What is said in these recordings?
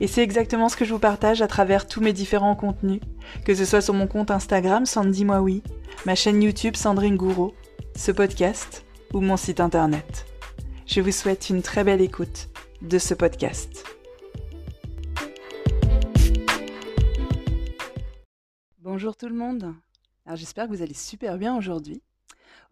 Et c'est exactement ce que je vous partage à travers tous mes différents contenus, que ce soit sur mon compte Instagram Sandy Moi ma chaîne YouTube Sandrine Gouraud, ce podcast ou mon site internet. Je vous souhaite une très belle écoute de ce podcast. Bonjour tout le monde. Alors j'espère que vous allez super bien aujourd'hui.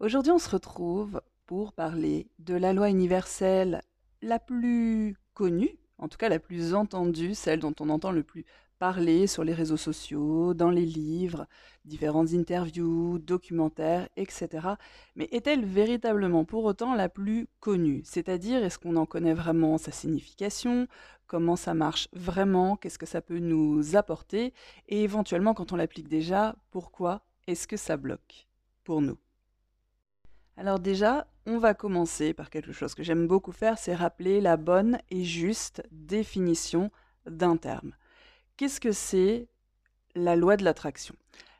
Aujourd'hui, on se retrouve pour parler de la loi universelle la plus connue en tout cas la plus entendue, celle dont on entend le plus parler sur les réseaux sociaux, dans les livres, différentes interviews, documentaires, etc. Mais est-elle véritablement pour autant la plus connue? C'est-à-dire, est-ce qu'on en connaît vraiment sa signification? Comment ça marche vraiment? Qu'est-ce que ça peut nous apporter? Et éventuellement, quand on l'applique déjà, pourquoi est-ce que ça bloque pour nous? Alors déjà, on va commencer par quelque chose que j'aime beaucoup faire, c'est rappeler la bonne et juste définition d'un terme. Qu'est-ce que c'est la loi de l'attraction?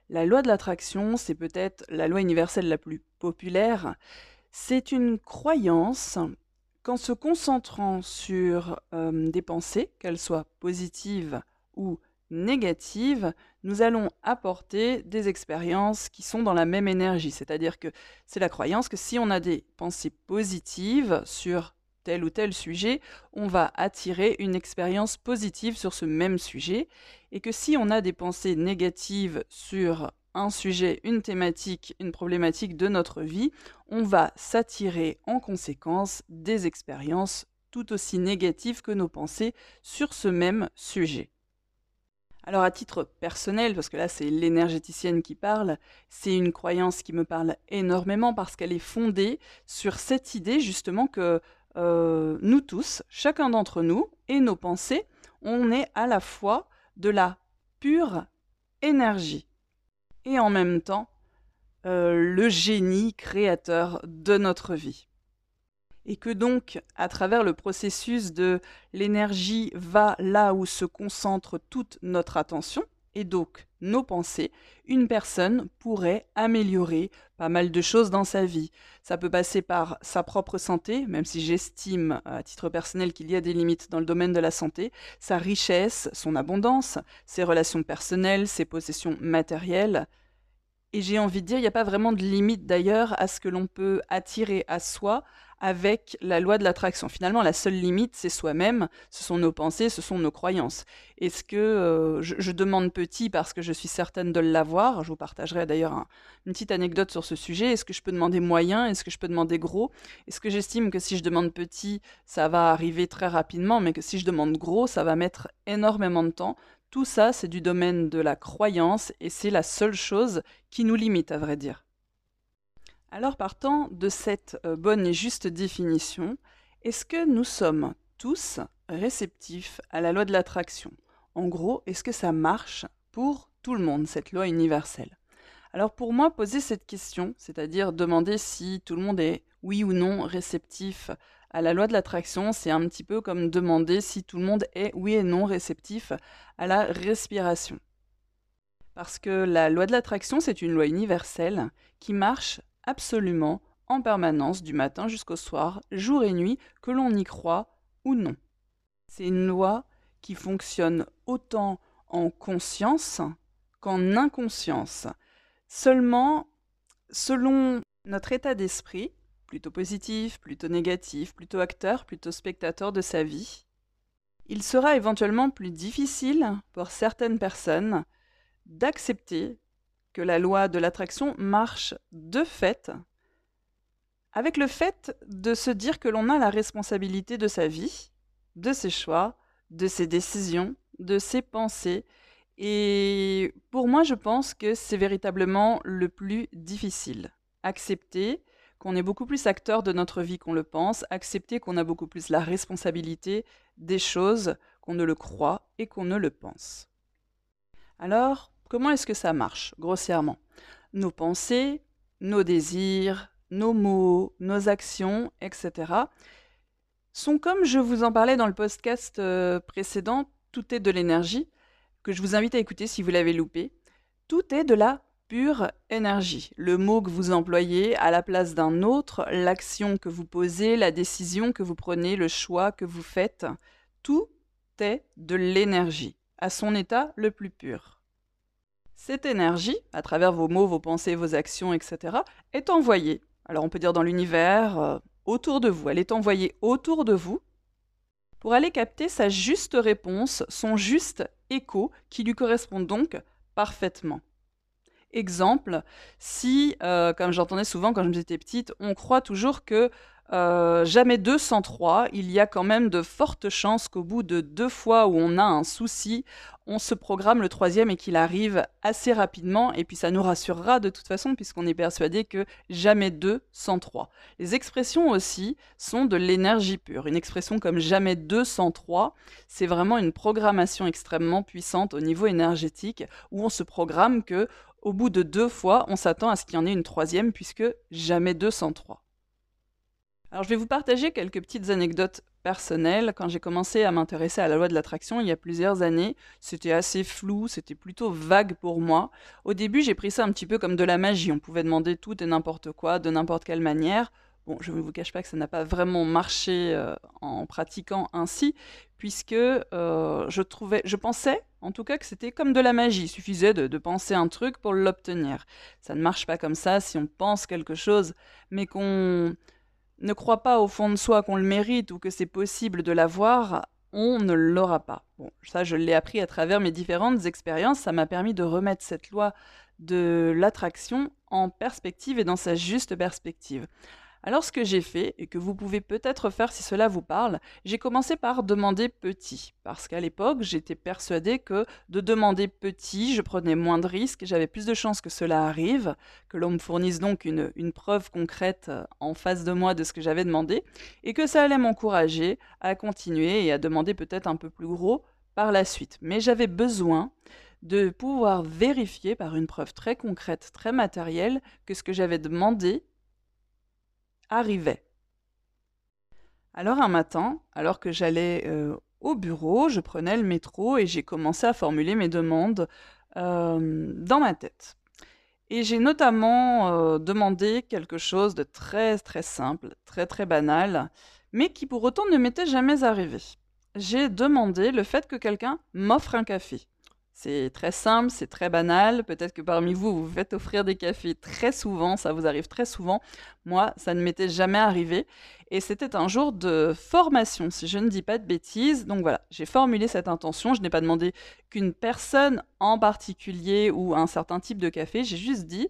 La loi de l'attraction, c'est peut-être la loi universelle la plus populaire. C'est une croyance qu'en se concentrant sur euh, des pensées, qu'elles soient positives ou négative, nous allons apporter des expériences qui sont dans la même énergie. C'est-à-dire que c'est la croyance que si on a des pensées positives sur tel ou tel sujet, on va attirer une expérience positive sur ce même sujet. Et que si on a des pensées négatives sur un sujet, une thématique, une problématique de notre vie, on va s'attirer en conséquence des expériences tout aussi négatives que nos pensées sur ce même sujet. Alors à titre personnel, parce que là c'est l'énergéticienne qui parle, c'est une croyance qui me parle énormément parce qu'elle est fondée sur cette idée justement que euh, nous tous, chacun d'entre nous et nos pensées, on est à la fois de la pure énergie et en même temps euh, le génie créateur de notre vie et que donc, à travers le processus de l'énergie va là où se concentre toute notre attention, et donc nos pensées, une personne pourrait améliorer pas mal de choses dans sa vie. Ça peut passer par sa propre santé, même si j'estime à titre personnel qu'il y a des limites dans le domaine de la santé, sa richesse, son abondance, ses relations personnelles, ses possessions matérielles. Et j'ai envie de dire, il n'y a pas vraiment de limite d'ailleurs à ce que l'on peut attirer à soi avec la loi de l'attraction. Finalement, la seule limite, c'est soi-même, ce sont nos pensées, ce sont nos croyances. Est-ce que euh, je, demande petit parce que je suis certaine de l'avoir Je vous partagerai d'ailleurs une petite anecdote sur ce sujet. Est-ce que je peux demander moyen Est-ce que je peux demander gros? Est-ce que j'estime que si je demande petit, ça va arriver très rapidement, mais que si je demande gros, ça va mettre énormément de temps? Tout ça, c'est du domaine de la croyance et c'est la seule chose qui nous limite, à vrai dire. Alors partant de cette euh, bonne et juste définition, est-ce que nous sommes tous réceptifs à la loi de l'attraction? En gros, est-ce que ça marche pour tout le monde, cette loi universelle? Alors pour moi, poser cette question, c'est-à-dire demander si tout le monde est oui ou non réceptif à la loi de l'attraction, c'est un petit peu comme demander si tout le monde est oui et non réceptif à la respiration. Parce que la loi de l'attraction, c'est une loi universelle qui marche absolument en permanence du matin jusqu'au soir, jour et nuit, que l'on y croit ou non. C'est une loi qui fonctionne autant en conscience qu'en inconscience. Seulement, selon notre état d'esprit, plutôt positif, plutôt négatif, plutôt acteur, plutôt spectateur de sa vie, il sera éventuellement plus difficile pour certaines personnes d'accepter que la loi de l'attraction marche de fait avec le fait de se dire que l'on a la responsabilité de sa vie, de ses choix, de ses décisions, de ses pensées. Et pour moi, je pense que c'est véritablement le plus difficile. Accepter qu'on est beaucoup plus acteur de notre vie qu'on le pense, accepter qu'on a beaucoup plus la responsabilité des choses qu'on ne le croit et qu'on ne le pense. Alors, comment est-ce que ça marche, grossièrement? Nos pensées, nos désirs, nos mots, nos actions, etc., sont comme je vous en parlais dans le podcast euh, précédent, tout est de l'énergie, que je vous invite à écouter si vous l'avez loupé. Tout est de la pure énergie. Le mot que vous employez à la place d'un autre, l'action que vous posez, la décision que vous prenez, le choix que vous faites, tout est de l'énergie, à son état le plus pur. Cette énergie, à travers vos mots, vos pensées, vos actions, etc., est envoyée alors on peut dire dans l'univers, euh, autour de vous. Elle est envoyée autour de vous pour aller capter sa juste réponse, son juste écho, qui lui correspond donc parfaitement. Exemple, si, euh, comme j'entendais souvent quand j'étais petite, on croit toujours que euh, jamais 203, il y a quand même de fortes chances qu'au bout de deux fois où on a un souci, on se programme le troisième et qu'il arrive assez rapidement. Et puis ça nous rassurera de toute façon puisqu'on est persuadé que jamais 2 sans 3. Les expressions aussi sont de l'énergie pure. Une expression comme jamais 2 sans 3, c'est vraiment une programmation extrêmement puissante au niveau énergétique où on se programme que au bout de deux fois, on s'attend à ce qu'il y en ait une troisième puisque jamais 2 sans 3. Alors, je vais vous partager quelques petites anecdotes personnelles. Quand j'ai commencé à m'intéresser à la loi de l'attraction il y a plusieurs années, c'était assez flou, c'était plutôt vague pour moi. Au début, j'ai pris ça un petit peu comme de la magie. On pouvait demander tout et n'importe quoi, de n'importe quelle manière. Bon, je ne vous cache pas que ça n'a pas vraiment marché euh, en pratiquant ainsi, puisque euh, je trouvais, je pensais, en tout cas, que c'était comme de la magie. Il suffisait de, de penser un truc pour l'obtenir. Ça ne marche pas comme ça. Si on pense quelque chose, mais qu'on ne croit pas au fond de soi qu'on le mérite ou que c'est possible de l'avoir, on ne l'aura pas. Ça, je l'ai appris à travers mes différentes expériences. Ça m'a permis de remettre cette loi de l'attraction en perspective et dans sa juste perspective. Alors ce que j'ai fait, et que vous pouvez peut-être faire si cela vous parle, j'ai commencé par demander petit, parce qu'à l'époque j'étais persuadée que de demander petit, je prenais moins de risques, j'avais plus de chances que cela arrive, que l'on me fournisse donc une, une preuve concrète euh, en face de moi de ce que j'avais demandé, et que ça allait m'encourager à continuer et à demander peut-être un peu plus gros par la suite. Mais j'avais besoin de pouvoir vérifier par une preuve très concrète, très matérielle, que ce que j'avais demandé arrivait. Alors un matin, alors que j'allais euh, au bureau, je prenais le métro et j'ai commencé à formuler mes demandes euh, dans ma tête. Et j'ai notamment euh, demandé quelque chose de très très simple, très très banal, mais qui pour autant ne m'était jamais arrivé. J'ai demandé le fait que quelqu'un m'offre un café. C'est très simple, c'est très banal. Peut-être que parmi vous, vous faites offrir des cafés très souvent, ça vous arrive très souvent. Moi, ça ne m'était jamais arrivé. Et c'était un jour de formation, si je ne dis pas de bêtises. Donc voilà, j'ai formulé cette intention. Je n'ai pas demandé qu'une personne en particulier ou un certain type de café. J'ai juste dit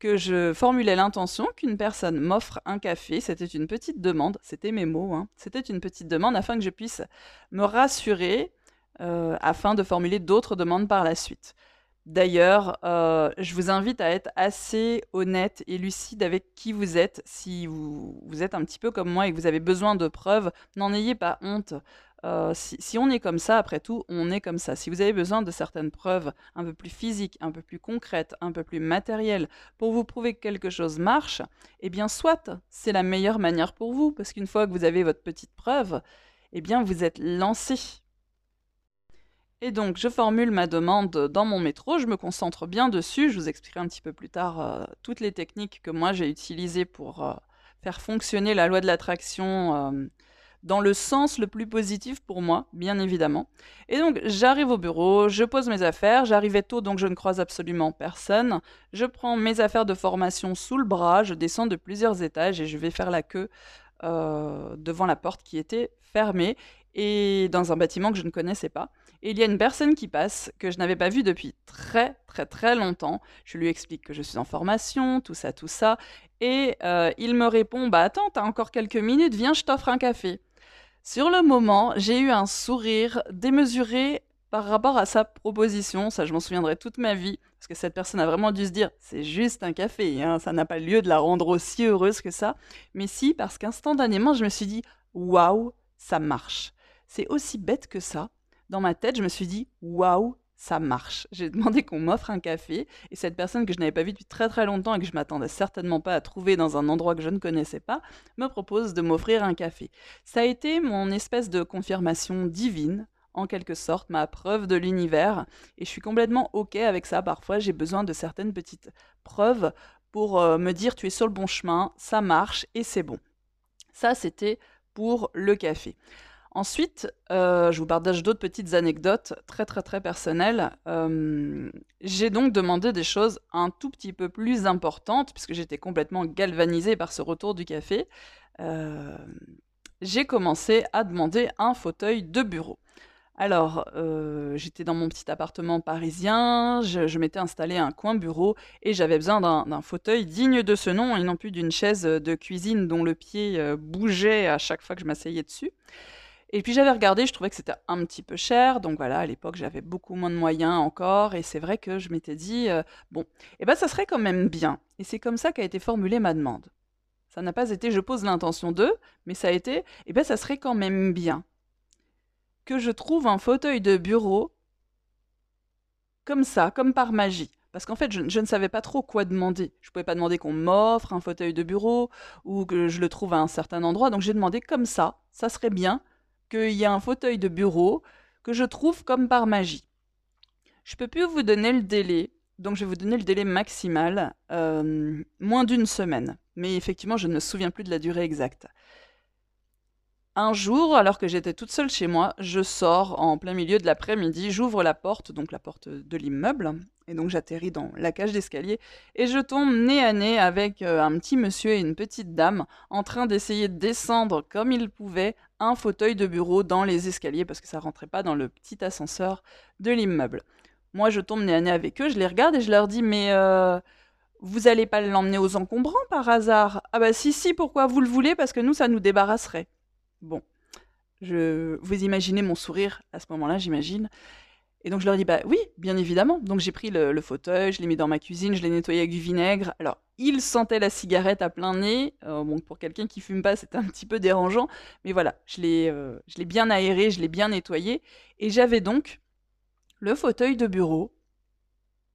que je formulais l'intention qu'une personne m'offre un café. C'était une petite demande, c'était mes mots. Hein. C'était une petite demande afin que je puisse me rassurer euh, afin de formuler d'autres demandes par la suite. D'ailleurs, euh, je vous invite à être assez honnête et lucide avec qui vous êtes. Si vous, êtes un petit peu comme moi et que vous avez besoin de preuves, n'en ayez pas honte. Euh, si, si, on est comme ça, après tout, on est comme ça. Si vous avez besoin de certaines preuves un peu plus physiques, un peu plus concrètes, un peu plus matérielles, pour vous prouver que quelque chose marche, eh bien, soit c'est la meilleure manière pour vous, parce qu'une fois que vous avez votre petite preuve, eh bien, vous êtes lancé, et donc, je formule ma demande dans mon métro, je me concentre bien dessus, je vous expliquerai un petit peu plus tard euh, toutes les techniques que moi j'ai utilisées pour euh, faire fonctionner la loi de l'attraction euh, dans le sens le plus positif pour moi, bien évidemment. Et donc, j'arrive au bureau, je pose mes affaires, j'arrivais tôt donc je ne croise absolument personne, je prends mes affaires de formation sous le bras, je descends de plusieurs étages et je vais faire la queue devant la porte qui était fermée et dans un bâtiment que je ne connaissais pas. Et il y a une personne qui passe que je n'avais pas vue depuis très très très longtemps. Je lui explique que je suis en formation, tout ça, tout ça. Et euh, il me répond, bah attends, t'as encore quelques minutes, viens, je t'offre un café. Sur le moment, j'ai eu un sourire démesuré par rapport à sa proposition. Ça, je m'en souviendrai toute ma vie. Parce que cette personne a vraiment dû se dire, c'est juste un café, hein, ça n'a pas lieu de la rendre aussi heureuse que ça. Mais si, parce qu'instantanément, je me suis dit, waouh, ça marche. C'est aussi bête que ça. Dans ma tête, je me suis dit, waouh, ça marche. J'ai demandé qu'on m'offre un café et cette personne que je n'avais pas vue depuis très très longtemps et que je m'attendais certainement pas à trouver dans un endroit que je ne connaissais pas me propose de m'offrir un café. Ça a été mon espèce de confirmation divine en quelque sorte ma preuve de l'univers et je suis complètement ok avec ça. Parfois j'ai besoin de certaines petites preuves pour euh, me dire tu es sur le bon chemin, ça marche et c'est bon. Ça c'était pour le café. Ensuite, euh, je vous partage d'autres petites anecdotes très très très personnelles. Euh, j'ai donc demandé des choses un tout petit peu plus importantes, puisque j'étais complètement galvanisée par ce retour du café. Euh, j'ai commencé à demander un fauteuil de bureau. Alors, j'étais dans mon petit appartement parisien, je, je m'étais installé un coin bureau et j'avais besoin d'un fauteuil digne de ce nom et non plus d'une chaise de cuisine dont le pied bougeait à chaque fois que je m'asseyais dessus. Et puis j'avais regardé, je trouvais que c'était un petit peu cher, donc voilà, à l'époque j'avais beaucoup moins de moyens encore, et c'est vrai que je m'étais dit, euh, bon, eh ben ça serait quand même bien. Et c'est comme ça qu'a été formulée ma demande. Ça n'a pas été je pose l'intention de, mais ça a été, eh ben ça serait quand même bien que je trouve un fauteuil de bureau comme ça, comme par magie. Parce qu'en fait, je, je, ne savais pas trop quoi demander. Je ne pouvais pas demander qu'on m'offre un fauteuil de bureau ou que je le trouve à un certain endroit. Donc j'ai demandé comme ça, ça serait bien qu'il y a un fauteuil de bureau que je trouve comme par magie. Je peux plus vous donner le délai, donc je vais vous donner le délai maximal, euh, moins d'une semaine. Mais effectivement, je ne me souviens plus de la durée exacte. Un jour, alors que j'étais toute seule chez moi, je sors en plein milieu de l'après-midi, j'ouvre la porte, donc la porte de l'immeuble, et donc j'atterris dans la cage d'escalier, et je tombe nez à nez avec euh, un petit monsieur et une petite dame en train d'essayer de descendre comme ils pouvaient un fauteuil de bureau dans les escaliers, parce que ça rentrait pas dans le petit ascenseur de l'immeuble. Moi, je tombe nez à nez avec eux, je les regarde et je leur dis, mais... Euh, vous allez pas l'emmener aux encombrants par hasard? Ah bah si, si, pourquoi vous le voulez? Parce que nous, ça nous débarrasserait. Bon, je, vous imaginez mon sourire à ce moment-là, j'imagine. Et donc je leur dis, bah oui, bien évidemment. Donc j'ai pris le, fauteuil, je l'ai mis dans ma cuisine, je l'ai nettoyé avec du vinaigre. Alors, ils sentaient la cigarette à plein nez. Euh, bon, pour quelqu'un qui fume pas, c'était un petit peu dérangeant. Mais voilà, je l'ai euh, je l'ai bien aéré, je l'ai bien nettoyé. Et j'avais donc le fauteuil de bureau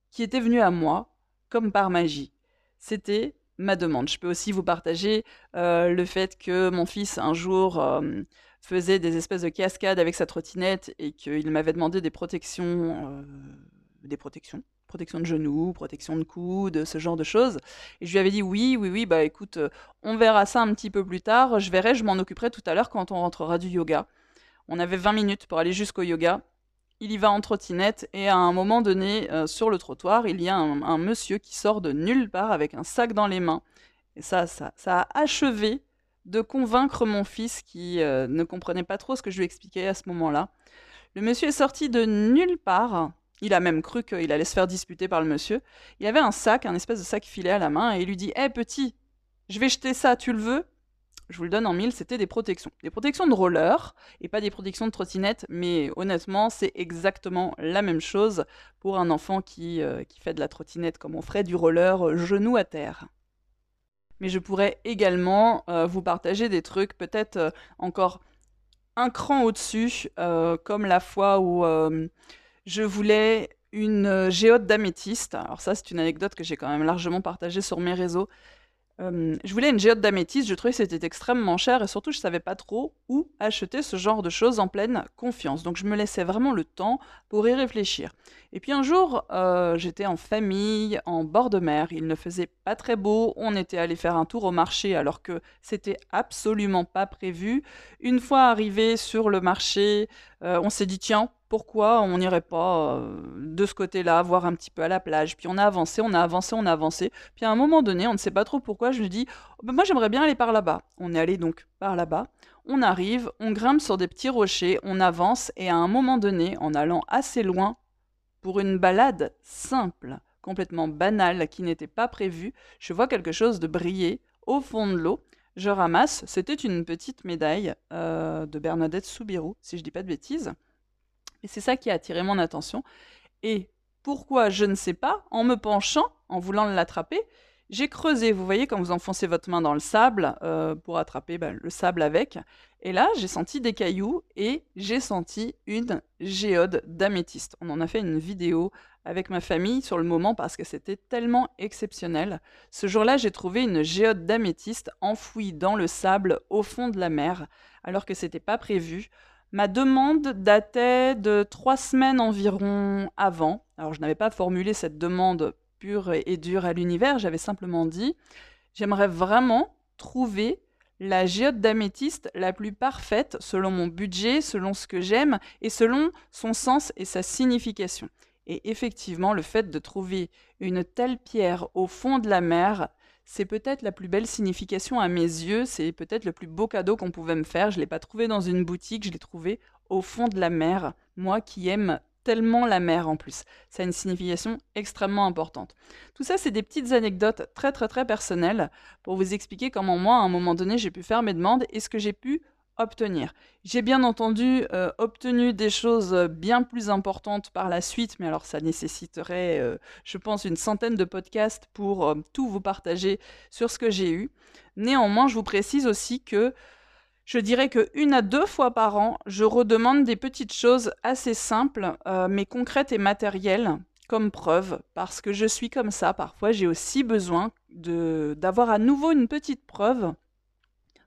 qui était venu à moi comme par magie. C'était ma demande. Je peux aussi vous partager euh, le fait que mon fils, un jour, faisait des espèces de cascades avec sa trottinette et qu'il m'avait demandé des protections, euh, des protections, protection de genoux, protection de coude, ce genre de choses. Et je lui avais dit oui, oui, oui, bah écoute, on verra ça un petit peu plus tard. Je verrai, je m'en occuperai tout à l'heure quand on rentrera du yoga. On avait 20 minutes pour aller jusqu'au yoga il y va en trottinette et à un moment donné, euh, sur le trottoir, il y a un, monsieur qui sort de nulle part avec un sac dans les mains. Et ça, ça, ça a achevé de convaincre mon fils qui euh, ne comprenait pas trop ce que je lui expliquais à ce moment-là. Le monsieur est sorti de nulle part. Il a même cru qu'il allait se faire disputer par le monsieur. Il avait un sac, un espèce de sac filet à la main, et il lui dit Hé petit, je vais jeter ça, tu le veux? Je vous le donne en mille, c'était des protections. Des protections de roller et pas des protections de trottinette, mais honnêtement, c'est exactement la même chose pour un enfant qui, euh, qui fait de la trottinette comme on ferait du roller euh, genou à terre. Mais je pourrais également euh, vous partager des trucs peut-être encore un cran au-dessus, comme la fois où je voulais une géode d'améthyste. Alors ça, c'est une anecdote que j'ai quand même largement partagée sur mes réseaux. Je voulais une géode d'améthyste, je trouvais que c'était extrêmement cher et surtout je savais pas trop où acheter ce genre de choses en pleine confiance. Donc je me laissais vraiment le temps pour y réfléchir. Et puis un jour, euh, j'étais en famille, en bord de mer, il ne faisait pas très beau, on était allé faire un tour au marché alors que c'était absolument pas prévu. Une fois arrivé sur le marché, Euh, on s'est dit, tiens, pourquoi on n'irait pas euh, de ce côté-là, voir un petit peu à la plage Puis on a avancé, on a avancé, on a avancé. Puis à un moment donné, on ne sait pas trop pourquoi, je me dis, oh, ben moi j'aimerais bien aller par là-bas. On est allé donc par là-bas. On arrive, on grimpe sur des petits rochers, on avance, et à un moment donné, en allant assez loin, pour une balade simple, complètement banale, qui n'était pas prévue, je vois quelque chose de briller au fond de l'eau. Je ramasse, c'était une petite médaille euh, de Bernadette Soubirou, si je dis pas de bêtises. Et c'est ça qui a attiré mon attention. Et pourquoi, je ne sais pas, en me penchant, en voulant l'attraper, j'ai creusé. Vous voyez, quand vous enfoncez votre main dans le sable euh, pour attraper ben, le sable avec. Et là, j'ai senti des cailloux et j'ai senti une géode d'améthyste. On en a fait une vidéo avec ma famille sur le moment parce que c'était tellement exceptionnel. Ce jour-là, j'ai trouvé une géode d'améthyste enfouie dans le sable au fond de la mer, alors que c'était pas prévu. Ma demande datait de trois semaines environ avant. Alors, je n'avais pas formulé cette demande pure et dure à l'univers, j'avais simplement dit j'aimerais vraiment trouver la géode d'améthyste la plus parfaite selon mon budget, selon ce que j'aime et selon son sens et sa signification. Et effectivement, le fait de trouver une telle pierre au fond de la mer, c'est peut-être la plus belle signification à mes yeux, c'est peut-être le plus beau cadeau qu'on pouvait me faire. Je ne l'ai pas trouvé dans une boutique, je l'ai trouvé au fond de la mer, moi qui aime tellement la mer en plus. Ça a une signification extrêmement importante. Tout ça, c'est des petites anecdotes très très très personnelles pour vous expliquer comment moi, à un moment donné, j'ai pu faire mes demandes et ce que j'ai pu obtenir. J'ai bien entendu euh, obtenu des choses euh, bien plus importantes par la suite, mais alors ça nécessiterait, euh, je pense, une centaine de podcasts pour tout vous partager sur ce que j'ai eu. Néanmoins, je vous précise aussi que je dirais que une à deux fois par an, je redemande des petites choses assez simples, mais concrètes et matérielles, comme preuve, parce que je suis comme ça. Parfois, j'ai aussi besoin d'avoir à nouveau une petite preuve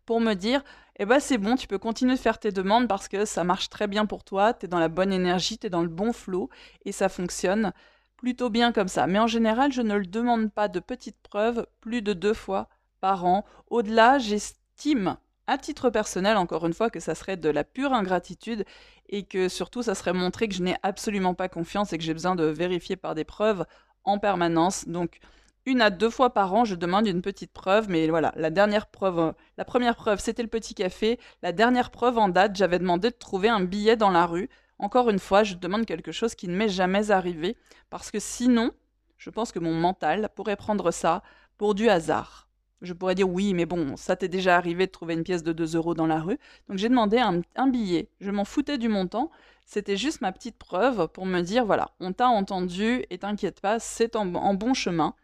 pour me dire eh ben c'est bon, tu peux continuer de faire tes demandes parce que ça marche très bien pour toi, tu es dans la bonne énergie, tu es dans le bon flow et ça fonctionne plutôt bien comme ça. Mais en général, je ne le demande pas de petites preuves plus de deux fois par an. Au-delà, j'estime à titre personnel, encore une fois, que ça serait de la pure ingratitude et que surtout ça serait montrer que je n'ai absolument pas confiance et que j'ai besoin de vérifier par des preuves en permanence. Donc une à deux fois par an, je demande une petite preuve, mais voilà, la dernière preuve, euh, la première preuve, c'était le petit café. La dernière preuve en date, j'avais demandé de trouver un billet dans la rue. Encore une fois, je demande quelque chose qui ne m'est jamais arrivé, parce que sinon, je pense que mon mental pourrait prendre ça pour du hasard. Je pourrais dire oui, mais bon, ça t'est déjà arrivé de trouver une pièce de 2 euros dans la rue. Donc j'ai demandé un, un billet. Je m'en foutais du montant. C'était juste ma petite preuve pour me dire voilà, on t'a entendu et t'inquiète pas, c'est en bon chemin.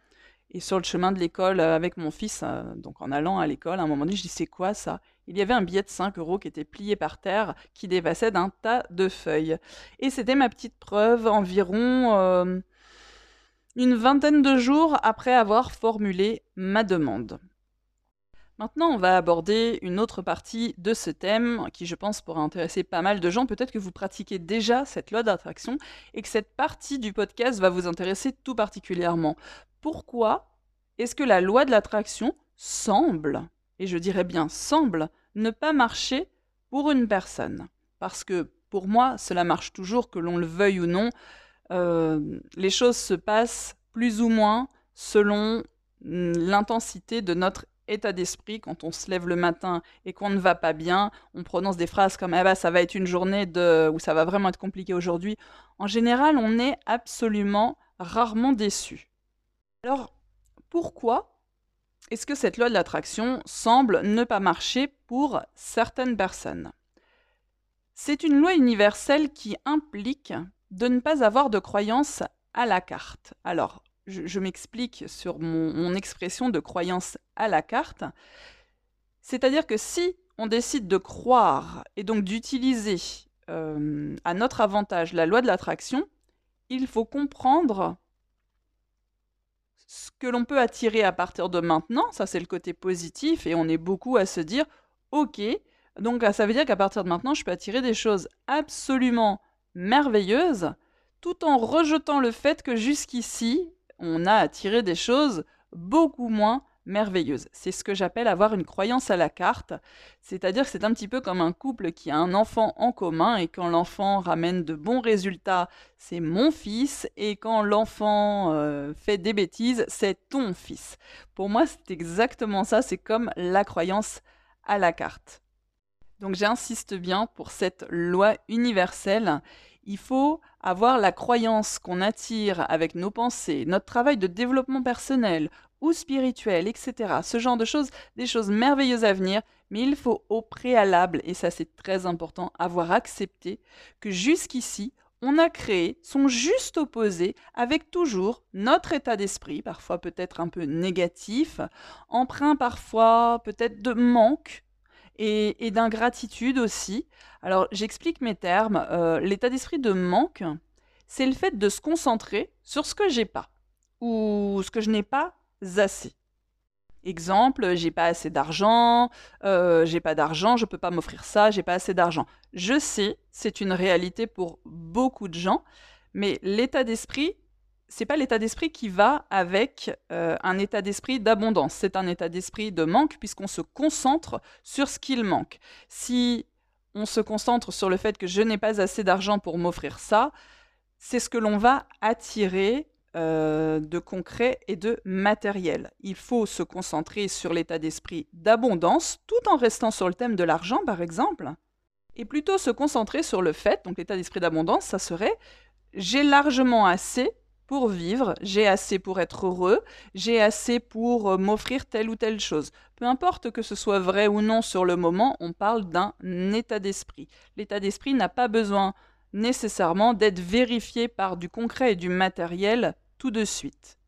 Et sur le chemin de l'école euh, avec mon fils, euh, donc en allant à l'école, à un moment donné, je dis c'est quoi ça? Il y avait un billet de 5 euros qui était plié par terre, qui dépassait d'un tas de feuilles. Et c'était ma petite preuve environ euh, une vingtaine de jours après avoir formulé ma demande. Maintenant, on va aborder une autre partie de ce thème qui, je pense, pourra intéresser pas mal de gens. Peut-être que vous pratiquez déjà cette loi d'attraction et que cette partie du podcast va vous intéresser tout particulièrement pourquoi est-ce que la loi de l'attraction semble, et je dirais bien semble, ne pas marcher pour une personne? Parce que pour moi, cela marche toujours, que l'on le veuille ou non. Euh, les choses se passent plus ou moins selon mm, l'intensité de notre état d'esprit quand on se lève le matin et qu'on ne va pas bien, on prononce des phrases comme ah bah ça va être une journée de où ça va vraiment être compliqué aujourd'hui. En général, on est absolument rarement déçu. Alors, pourquoi est-ce que cette loi de l'attraction semble ne pas marcher pour certaines personnes? C'est une loi universelle qui implique de ne pas avoir de croyance à la carte. Alors, je, m'explique sur mon, expression de croyance à la carte. C'est-à-dire que si on décide de croire et donc d'utiliser euh, à notre avantage la loi de l'attraction, il faut comprendre ce que l'on peut attirer à partir de maintenant, ça c'est le côté positif, et on est beaucoup à se dire, ok, donc ça veut dire qu'à partir de maintenant, je peux attirer des choses absolument merveilleuses, tout en rejetant le fait que jusqu'ici, on a attiré des choses beaucoup moins merveilleuse. C'est ce que j'appelle avoir une croyance à la carte, c'est-à-dire que c'est un petit peu comme un couple qui a un enfant en commun et quand l'enfant ramène de bons résultats, c'est mon fils et quand l'enfant euh, fait des bêtises, c'est ton fils. Pour moi, c'est exactement ça, c'est comme la croyance à la carte. Donc j'insiste bien pour cette loi universelle. Il faut avoir la croyance qu'on attire avec nos pensées, notre travail de développement personnel ou spirituel, etc. Ce genre de choses, des choses merveilleuses à venir, mais il faut au préalable, et ça c'est très important, avoir accepté que jusqu'ici, on a créé son juste opposé avec toujours notre état d'esprit, parfois peut-être un peu négatif, empreint parfois peut-être de manque et, d'ingratitude aussi. Alors j'explique mes termes. Euh, l'état d'esprit de manque, c'est le fait de se concentrer sur ce que j'ai pas ou ce que je n'ai pas assez. Exemple, j'ai pas assez d'argent, euh, j'ai pas d'argent, je peux pas m'offrir ça, j'ai pas assez d'argent. Je sais, c'est une réalité pour beaucoup de gens, mais l'état d'esprit, c'est pas l'état d'esprit qui va avec euh, un état d'esprit d'abondance. C'est un état d'esprit de manque puisqu'on se concentre sur ce qu'il manque. Si on se concentre sur le fait que je n'ai pas assez d'argent pour m'offrir ça, c'est ce que l'on va attirer euh, de concret et de matériel. Il faut se concentrer sur l'état d'esprit d'abondance tout en restant sur le thème de l'argent, par exemple, et plutôt se concentrer sur le fait, donc l'état d'esprit d'abondance, ça serait j'ai largement assez pour vivre, j'ai assez pour être heureux, j'ai assez pour euh, m'offrir telle ou telle chose. Peu importe que ce soit vrai ou non sur le moment, on parle d'un état d'esprit. L'état d'esprit n'a pas besoin nécessairement d'être vérifié par du concret et du matériel tout de suite.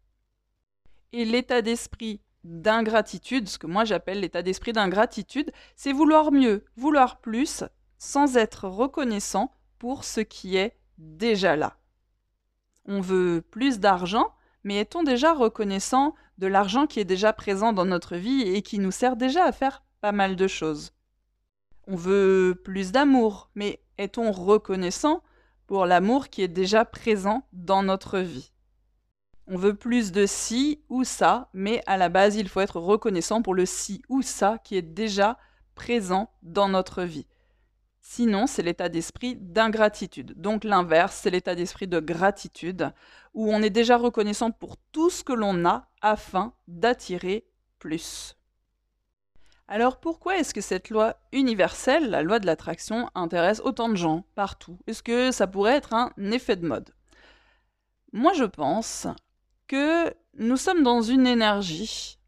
Et l'état d'esprit d'ingratitude, ce que moi j'appelle l'état d'esprit d'ingratitude, c'est vouloir mieux, vouloir plus, sans être reconnaissant pour ce qui est déjà là. On veut plus d'argent, mais est-on déjà reconnaissant de l'argent qui est déjà présent dans notre vie et qui nous sert déjà à faire pas mal de choses? On veut plus d'amour, mais est-on reconnaissant pour l'amour qui est déjà présent dans notre vie? On veut plus de ci ou ça, mais à la base, il faut être reconnaissant pour le ci ou ça qui est déjà présent dans notre vie. Sinon, c'est l'état d'esprit d'ingratitude. Donc l'inverse, c'est l'état d'esprit de gratitude, où on est déjà reconnaissant pour tout ce que l'on a afin d'attirer plus. Alors pourquoi est-ce que cette loi universelle, la loi de l'attraction, intéresse autant de gens partout? Est-ce que ça pourrait être un effet de mode? Moi je pense que nous sommes dans une énergie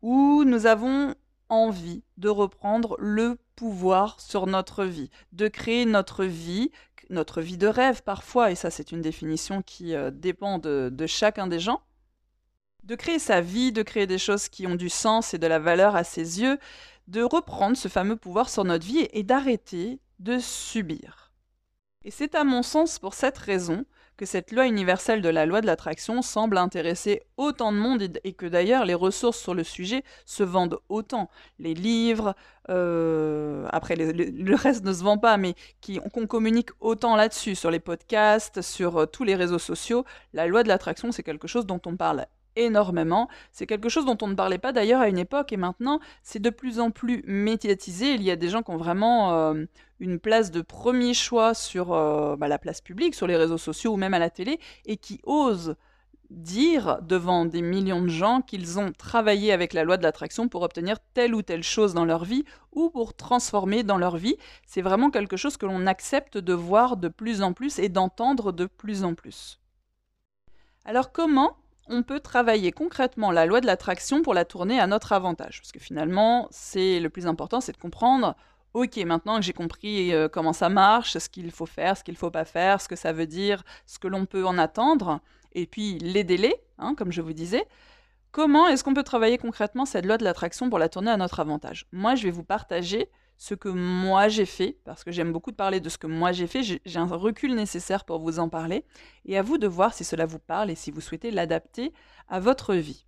où nous avons envie de reprendre le pouvoir sur notre vie, de créer notre vie, notre vie de rêve parfois, et ça c'est une définition qui euh, dépend de, de chacun des gens, de créer sa vie, de créer des choses qui ont du sens et de la valeur à ses yeux, de reprendre ce fameux pouvoir sur notre vie et d'arrêter de subir. Et c'est à mon sens pour cette raison que cette loi universelle de la loi de l'attraction semble intéresser autant de monde et que d'ailleurs les ressources sur le sujet se vendent autant. Les livres, euh, après le reste ne se vend pas, mais qu'on communique autant là-dessus, sur les podcasts, sur euh, tous les réseaux sociaux. La loi de l'attraction, c'est quelque chose dont on parle énormément. C'est quelque chose dont on ne parlait pas d'ailleurs à une époque et maintenant c'est de plus en plus médiatisé. Il y a des gens qui ont vraiment euh, une place de premier choix sur euh, bah, la place publique, sur les réseaux sociaux ou même à la télé et qui osent dire devant des millions de gens qu'ils ont travaillé avec la loi de l'attraction pour obtenir telle ou telle chose dans leur vie ou pour transformer dans leur vie. C'est vraiment quelque chose que l'on accepte de voir de plus en plus et d'entendre de plus en plus. Alors comment on peut travailler concrètement la loi de l'attraction pour la tourner à notre avantage. Parce que finalement, c'est le plus important, c'est de comprendre, ok, maintenant que j'ai compris euh, comment ça marche, ce qu'il faut faire, ce qu'il ne faut pas faire, ce que ça veut dire, ce que l'on peut en attendre, et puis les délais, hein, comme je vous disais, comment est-ce qu'on peut travailler concrètement cette loi de l'attraction pour la tourner à notre avantage? Moi, je vais vous partager ce que moi j'ai fait, parce que j'aime beaucoup de parler de ce que moi j'ai fait, j'ai un recul nécessaire pour vous en parler, et à vous de voir si cela vous parle et si vous souhaitez l'adapter à votre vie.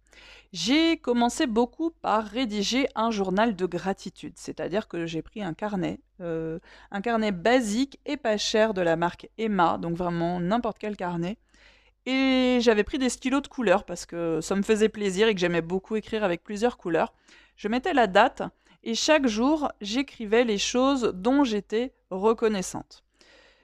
J'ai commencé beaucoup par rédiger un journal de gratitude, c'est-à-dire que j'ai pris un carnet, euh, un carnet basique et pas cher de la marque Emma, donc vraiment n'importe quel carnet, et j'avais pris des stylos de couleur parce que ça me faisait plaisir et que j'aimais beaucoup écrire avec plusieurs couleurs. Je mettais la date et chaque jour, j'écrivais les choses dont j'étais reconnaissante.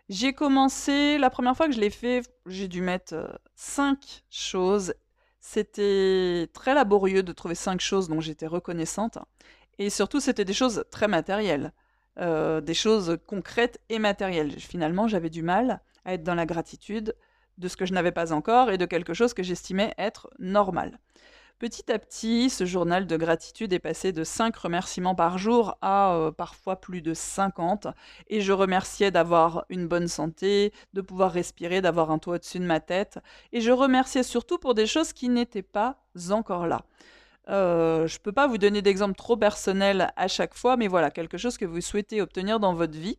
J'ai commencé, la première fois que je l'ai fait, j'ai dû mettre euh, cinq choses. C'était très laborieux de trouver cinq choses dont j'étais reconnaissante. Et surtout, c'était des choses très matérielles, euh, des choses concrètes et matérielles. Finalement, j'avais du mal à être dans la gratitude de ce que je n'avais pas encore et de quelque chose que j'estimais être normal. Petit à petit, ce journal de gratitude est passé de 5 remerciements par jour à euh, parfois plus de 50. Et je remerciais d'avoir une bonne santé, de pouvoir respirer, d'avoir un toit au-dessus de ma tête. Et je remerciais surtout pour des choses qui n'étaient pas encore là. Euh, je ne peux pas vous donner d'exemple trop personnel à chaque fois, mais voilà, quelque chose que vous souhaitez obtenir dans votre vie.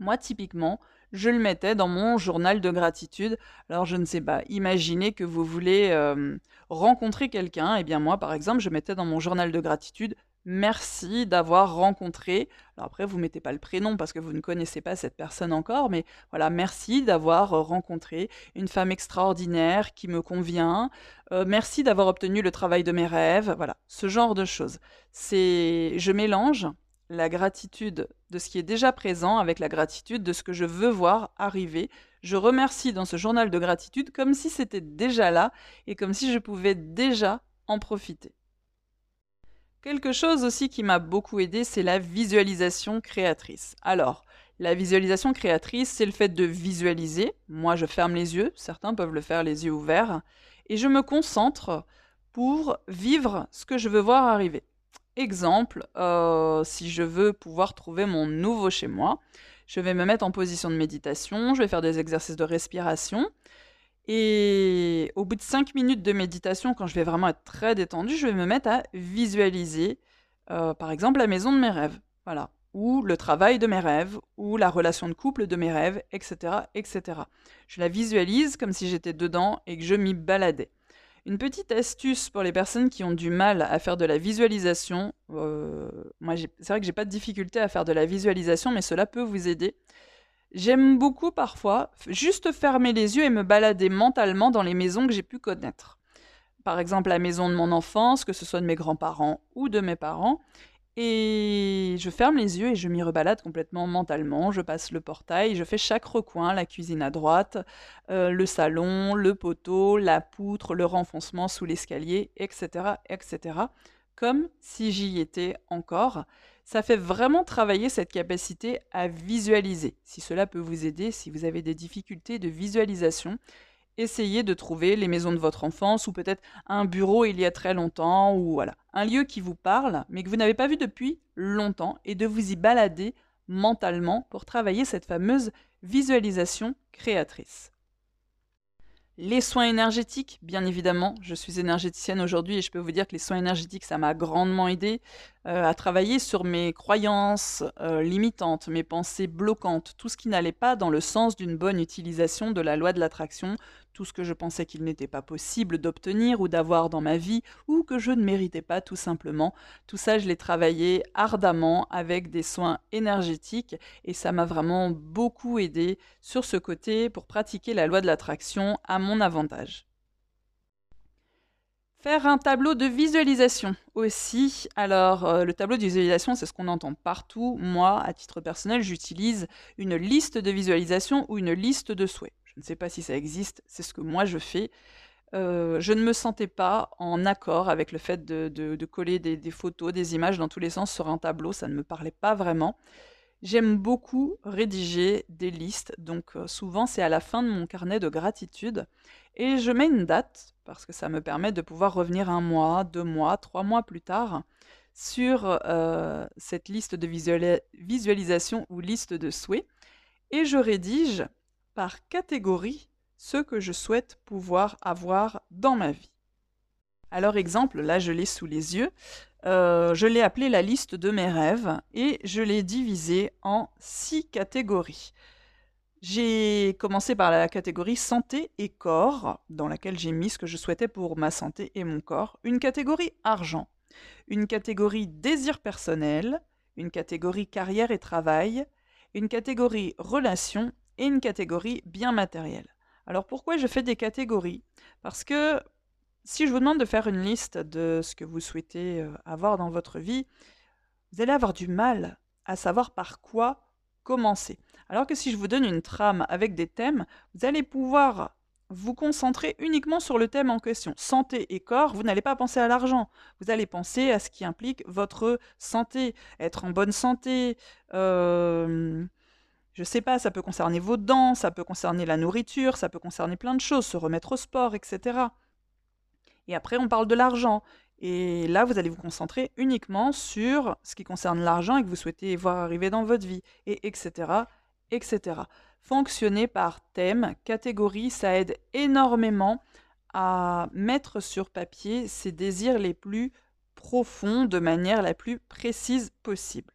Moi, typiquement, je le mettais dans mon journal de gratitude. Alors je ne sais pas, imaginez que vous voulez euh, rencontrer quelqu'un. Eh bien moi, par exemple, je mettais dans mon journal de gratitude merci d'avoir rencontré. Alors après, vous mettez pas le prénom parce que vous ne connaissez pas cette personne encore, mais voilà, merci d'avoir rencontré une femme extraordinaire qui me convient. Euh, merci d'avoir obtenu le travail de mes rêves. Voilà, ce genre de choses. C'est, je mélange la gratitude de ce qui est déjà présent avec la gratitude de ce que je veux voir arriver. Je remercie dans ce journal de gratitude comme si c'était déjà là et comme si je pouvais déjà en profiter. Quelque chose aussi qui m'a beaucoup aidé, c'est la visualisation créatrice. Alors, la visualisation créatrice, c'est le fait de visualiser. Moi, je ferme les yeux, certains peuvent le faire les yeux ouverts, et je me concentre pour vivre ce que je veux voir arriver. Exemple, euh, si je veux pouvoir trouver mon nouveau chez moi, je vais me mettre en position de méditation, je vais faire des exercices de respiration. Et au bout de 5 minutes de méditation, quand je vais vraiment être très détendu, je vais me mettre à visualiser, euh, par exemple, la maison de mes rêves. Voilà. Ou le travail de mes rêves, ou la relation de couple de mes rêves, etc. etc. Je la visualise comme si j'étais dedans et que je m'y baladais. Une petite astuce pour les personnes qui ont du mal à faire de la visualisation. Euh, moi, c'est vrai que j'ai pas de difficulté à faire de la visualisation, mais cela peut vous aider. J'aime beaucoup parfois juste fermer les yeux et me balader mentalement dans les maisons que j'ai pu connaître. Par exemple, la maison de mon enfance, que ce soit de mes grands-parents ou de mes parents, et je ferme les yeux et je m'y rebalade complètement mentalement. Je passe le portail, je fais chaque recoin, la cuisine à droite, euh, le salon, le poteau, la poutre, le renfoncement sous l'escalier, etc., etc. Comme si j'y étais encore. Ça fait vraiment travailler cette capacité à visualiser. Si cela peut vous aider, si vous avez des difficultés de visualisation, essayez de trouver les maisons de votre enfance ou peut-être un bureau il y a très longtemps ou voilà, un lieu qui vous parle mais que vous n'avez pas vu depuis longtemps et de vous y balader mentalement pour travailler cette fameuse visualisation créatrice. Les soins énergétiques, bien évidemment, je suis énergéticienne aujourd'hui et je peux vous dire que les soins énergétiques, ça m'a grandement aidé euh, à travailler sur mes croyances euh, limitantes, mes pensées bloquantes, tout ce qui n'allait pas dans le sens d'une bonne utilisation de la loi de l'attraction, tout ce que je pensais qu'il n'était pas possible d'obtenir ou d'avoir dans ma vie, ou que je ne méritais pas tout simplement. Tout ça, je l'ai travaillé ardemment avec des soins énergétiques et ça m'a vraiment beaucoup aidé sur ce côté pour pratiquer la loi de l'attraction à mon avantage. Faire un tableau de visualisation aussi. Alors, euh, le tableau de visualisation, c'est ce qu'on entend partout. Moi, à titre personnel, j'utilise une liste de visualisation ou une liste de souhaits. Je ne sais pas si ça existe, c'est ce que moi je fais. Je ne me sentais pas en accord avec le fait de, coller des, photos, des images dans tous les sens sur un tableau, ça ne me parlait pas vraiment. J'aime beaucoup rédiger des listes, donc souvent c'est à la fin de mon carnet de gratitude, et je mets une date, parce que ça me permet de pouvoir revenir un mois, deux mois, trois mois plus tard sur cette liste de visualisation ou liste de souhaits, et je rédige par catégorie ce que je souhaite pouvoir avoir dans ma vie. Alors exemple, là je l'ai sous les yeux, euh, je l'ai appelé la liste de mes rêves et je l'ai divisé en six catégories. J'ai commencé par la catégorie santé et corps, dans laquelle j'ai mis ce que je souhaitais pour ma santé et mon corps, une catégorie argent, une catégorie désir personnel, une catégorie carrière et travail, une catégorie relation une catégorie bien matériel. Alors pourquoi je fais des catégories? Parce que si je vous demande de faire une liste de ce que vous souhaitez euh, avoir dans votre vie, vous allez avoir du mal à savoir par quoi commencer. Alors que si je vous donne une trame avec des thèmes, vous allez pouvoir vous concentrer uniquement sur le thème en question. Santé et corps, vous n'allez pas penser à l'argent. Vous allez penser à ce qui implique votre santé, être en bonne santé. Euh, je sais pas, ça peut concerner vos dents, ça peut concerner la nourriture, ça peut concerner plein de choses, se remettre au sport, etc. Et après, on parle de l'argent. Et là, vous allez vous concentrer uniquement sur ce qui concerne l'argent et que vous souhaitez voir arriver dans votre vie, et etc., etc. Fonctionner par thème, catégorie, ça aide énormément à mettre sur papier ses désirs les plus profonds de manière la plus précise possible.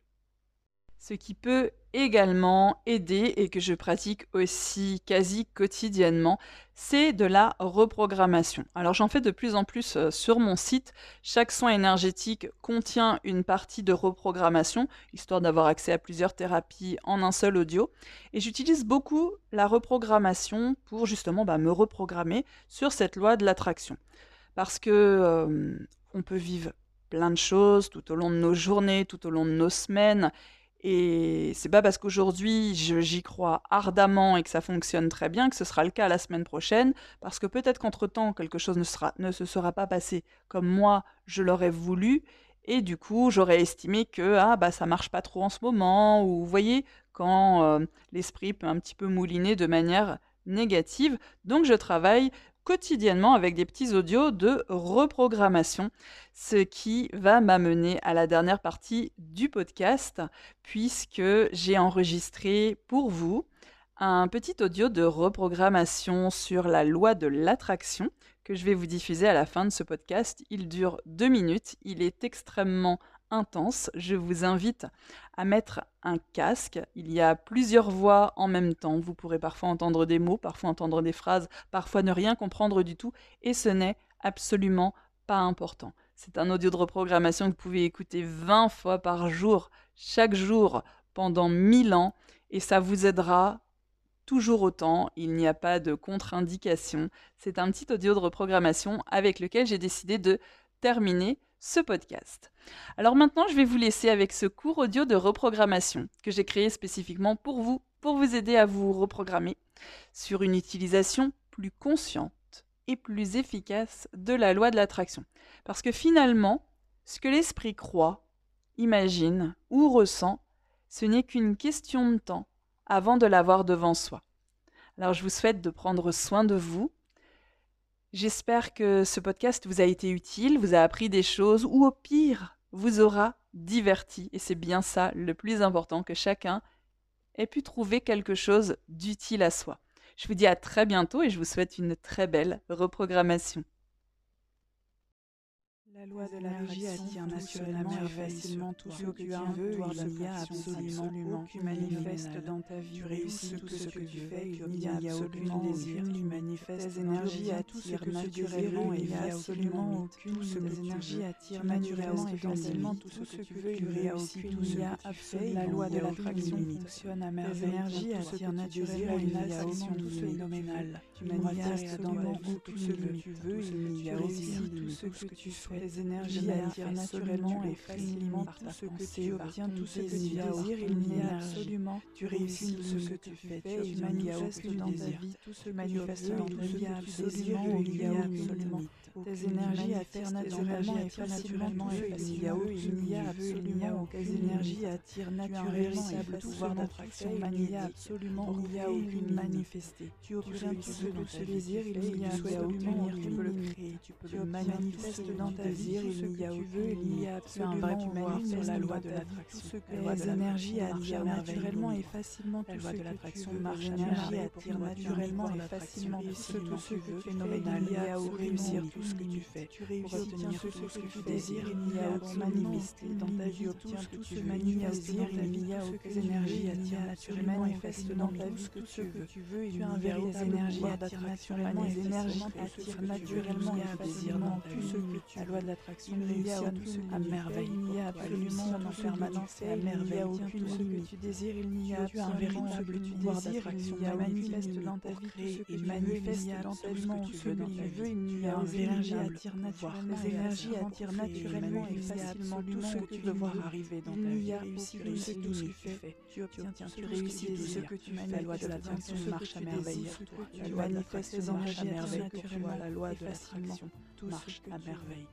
Ce qui peut également aider et que je pratique aussi quasi quotidiennement, c'est de la reprogrammation. Alors j'en fais de plus en plus euh, sur mon site. Chaque soin énergétique contient une partie de reprogrammation, histoire d'avoir accès à plusieurs thérapies en un seul audio. Et j'utilise beaucoup la reprogrammation pour justement bah, me reprogrammer sur cette loi de l'attraction. Parce que euh, on peut vivre plein de choses tout au long de nos journées, tout au long de nos semaines, et c'est pas parce qu'aujourd'hui j'y crois ardemment et que ça fonctionne très bien que ce sera le cas la semaine prochaine, parce que peut-être qu'entre-temps quelque chose ne, sera, se sera pas passé comme moi je l'aurais voulu, et du coup j'aurais estimé que ah bah ça marche pas trop en ce moment, ou vous voyez quand euh, l'esprit peut un petit peu mouliner de manière négative. Donc je travaille quotidiennement avec des petits audios de reprogrammation, ce qui va m'amener à la dernière partie du podcast, puisque j'ai enregistré pour vous un petit audio de reprogrammation sur la loi de l'attraction que je vais vous diffuser à la fin de ce podcast. Il dure deux minutes, il est extrêmement intense. Je vous invite à mettre un casque. Il y a plusieurs voix en même temps. Vous pourrez parfois entendre des mots, parfois entendre des phrases, parfois ne rien comprendre du tout. Et ce n'est absolument pas important. C'est un audio de reprogrammation que vous pouvez écouter 20 fois par jour, chaque jour, pendant 1000 ans. Et ça vous aidera toujours autant. Il n'y a pas de contre-indication. C'est un petit audio de reprogrammation avec lequel j'ai décidé de terminer ce podcast. Alors maintenant, je vais vous laisser avec ce cours audio de reprogrammation que j'ai créé spécifiquement pour vous, pour vous aider à vous reprogrammer sur une utilisation plus consciente et plus efficace de la loi de l'attraction. Parce que finalement, ce que l'esprit croit, imagine ou ressent, ce n'est qu'une question de temps avant de l'avoir devant soi. Alors je vous souhaite de prendre soin de vous, J'espère que ce podcast vous a été utile, vous a appris des choses ou au pire vous aura diverti. Et c'est bien ça le plus important, que chacun ait pu trouver quelque chose d'utile à soi. Je vous dis à très bientôt et je vous souhaite une très belle reprogrammation. La loi de l'énergie attire naturellement et facilement tout ce que tu veux. Il n'y a absolument aucun manifeste dans ta vie. Tu réussis tout ce que tu fais. Il n'y a aucun désir. Tu manifestes tes énergies attirent naturellement et il n'y a absolument aucune ce que énergies attirent naturellement et facilement tout ce que tu veux. Tu réussis tout ce que tu fais. La loi de l'attraction fonctionne à merveille. Tes énergies attirent naturellement et il n'y a aucune phénoménal. Tu manifestes dans tout ce que tu veux. Il y a aussi tout ce que tu fais les énergies attirent naturellement et facilement par ta pensée, tu obtiens tout ce que tu désires, il n'y a absolument, tu réussis tout ce que tu fais, tu manifestes dans ta vie tout ce que tu veux, tout ce que tu désires, il y a absolument tes énergies attirent naturellement et facilement et facilement. Il n'y a absolument tes énergies attirent naturellement et pouvoir d'attraction absolument il n'y a aucune manifester. Tu obtiens tout ce tu désires, il n'y a absolument tu peux le créer, tu peux le manifester dans ta vie, il n'y a aucun il y a absolument pouvoir sur la loi de l'attraction. Les énergies attirent naturellement et facilement tout ce que tu veux. Marche énergie attire naturellement et facilement tout ce que tu veux. Phénoménal, il y a au réussir tout ce que tu fais. Tu réussis obtenir tout ce que tu désires, il n'y a aucun manifester dans ta vie, obtiens tout ce que tu désires, il n'y a aucune énergie attire naturellement et facilement tout ce que tu veux. Tu as un des énergies attirent naturellement, attirent naturellement et un dans tout ce que tu La loi de l'attraction réussit à merveille. Il n'y a absolument en permanence et à merveille. Il n'y a aucune ce que tu désires, il n'y a un véritable pouvoir d'attraction. Manifeste dans ta vie et manifeste dans ta vie ce que tu veux. Il n'y a les énergies attirent naturellement. Les énergies attirent naturellement et facilement tout ce que tu veux voir arriver dans ta vie. Il y a réussi tout ce que tu fais. Tu obtiens, réussis tout ce que tu fais. La loi de l'attraction marche à merveille. Tu manifestes dans à merveille vois la loi de l'attraction marche à merveille.